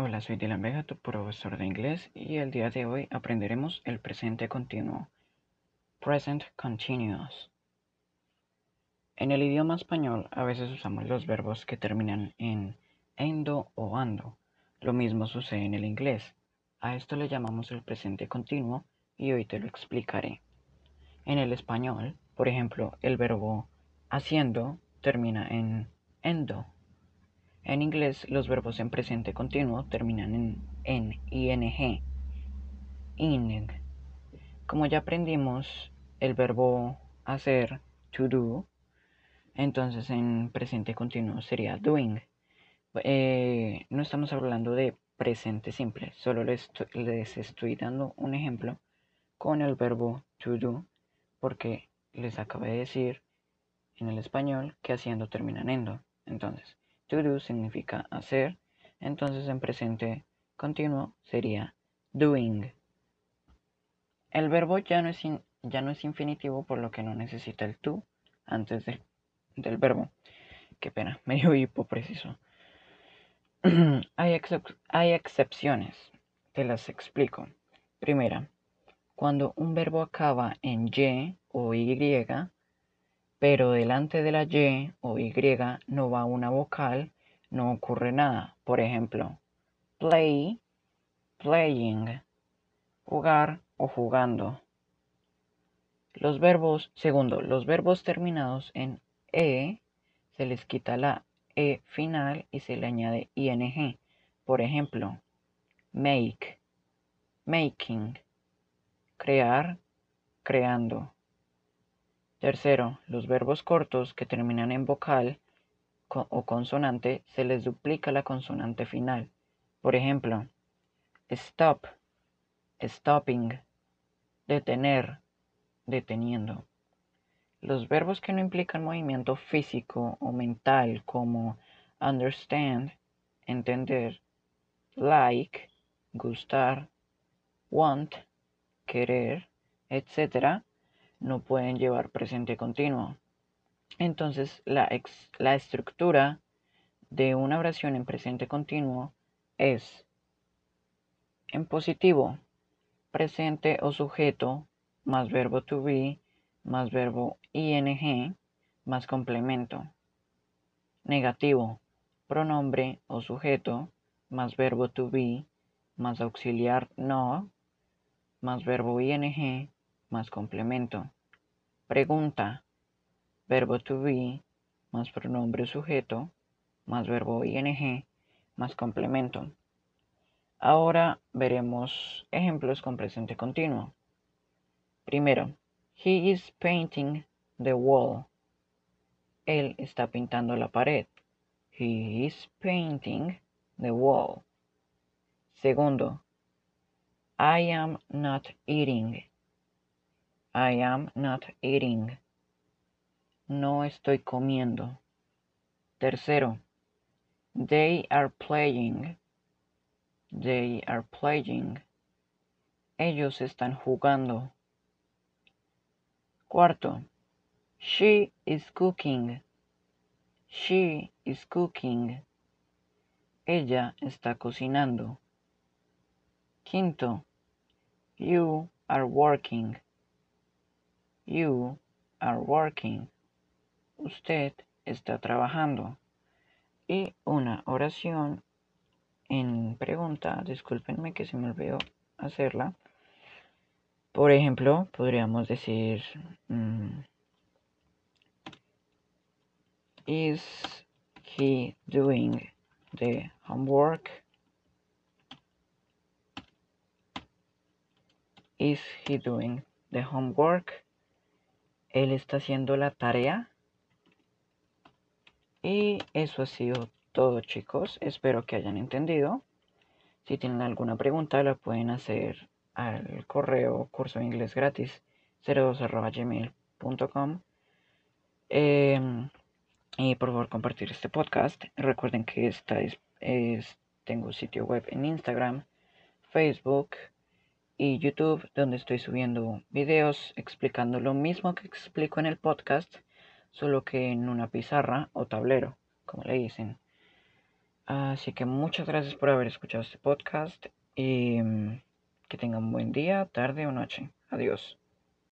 Hola, soy Dylan Vega, tu profesor de inglés, y el día de hoy aprenderemos el presente continuo. Present Continuous. En el idioma español a veces usamos los verbos que terminan en endo o ando. Lo mismo sucede en el inglés. A esto le llamamos el presente continuo y hoy te lo explicaré. En el español, por ejemplo, el verbo haciendo termina en endo en inglés, los verbos en presente continuo terminan en, en ing. ing. Como ya aprendimos el verbo hacer, to do, entonces en presente continuo sería doing. Eh, no estamos hablando de presente simple, solo les, les estoy dando un ejemplo con el verbo to do, porque les acabé de decir en el español que haciendo termina en endo. Entonces, To do significa hacer, entonces en presente continuo sería doing. El verbo ya no es, ya no es infinitivo, por lo que no necesita el to antes del verbo. Qué pena, medio hipo preciso. hay, hay excepciones, te las explico. Primera, cuando un verbo acaba en y o y, pero delante de la Y o Y no va una vocal, no ocurre nada. Por ejemplo, play, playing, jugar o jugando. Los verbos, segundo, los verbos terminados en E se les quita la E final y se le añade ING. Por ejemplo, make, making, crear, creando. Tercero, los verbos cortos que terminan en vocal o consonante se les duplica la consonante final. Por ejemplo, stop, stopping, detener, deteniendo. Los verbos que no implican movimiento físico o mental como understand, entender, like, gustar, want, querer, etc., no pueden llevar presente continuo. Entonces, la, la estructura de una oración en presente continuo es en positivo, presente o sujeto, más verbo to be, más verbo ing, más complemento. Negativo, pronombre o sujeto, más verbo to be, más auxiliar no, más verbo ing, más complemento. Pregunta, verbo to be, más pronombre sujeto, más verbo ing, más complemento. Ahora veremos ejemplos con presente continuo. Primero, he is painting the wall. Él está pintando la pared. He is painting the wall. Segundo, I am not eating. I am not eating. No estoy comiendo. Tercero, they are playing. They are playing. Ellos están jugando. Cuarto, she is cooking. She is cooking. Ella está cocinando. Quinto, you are working. You are working. Usted está trabajando. Y una oración en pregunta, discúlpenme que se me olvidó hacerla. Por ejemplo, podríamos decir, mm, ¿Is he doing the homework? Is he doing the homework? Él está haciendo la tarea. Y eso ha sido todo chicos. Espero que hayan entendido. Si tienen alguna pregunta la pueden hacer al correo curso inglés gratis 02.gmail.com em, y por favor compartir este podcast. Recuerden que esta es, es, tengo sitio web en Instagram, Facebook, y YouTube, donde estoy subiendo videos explicando lo mismo que explico en el podcast, solo que en una pizarra o tablero, como le dicen. Así que muchas gracias por haber escuchado este podcast y mm, que tengan un buen día, tarde o noche. Adiós.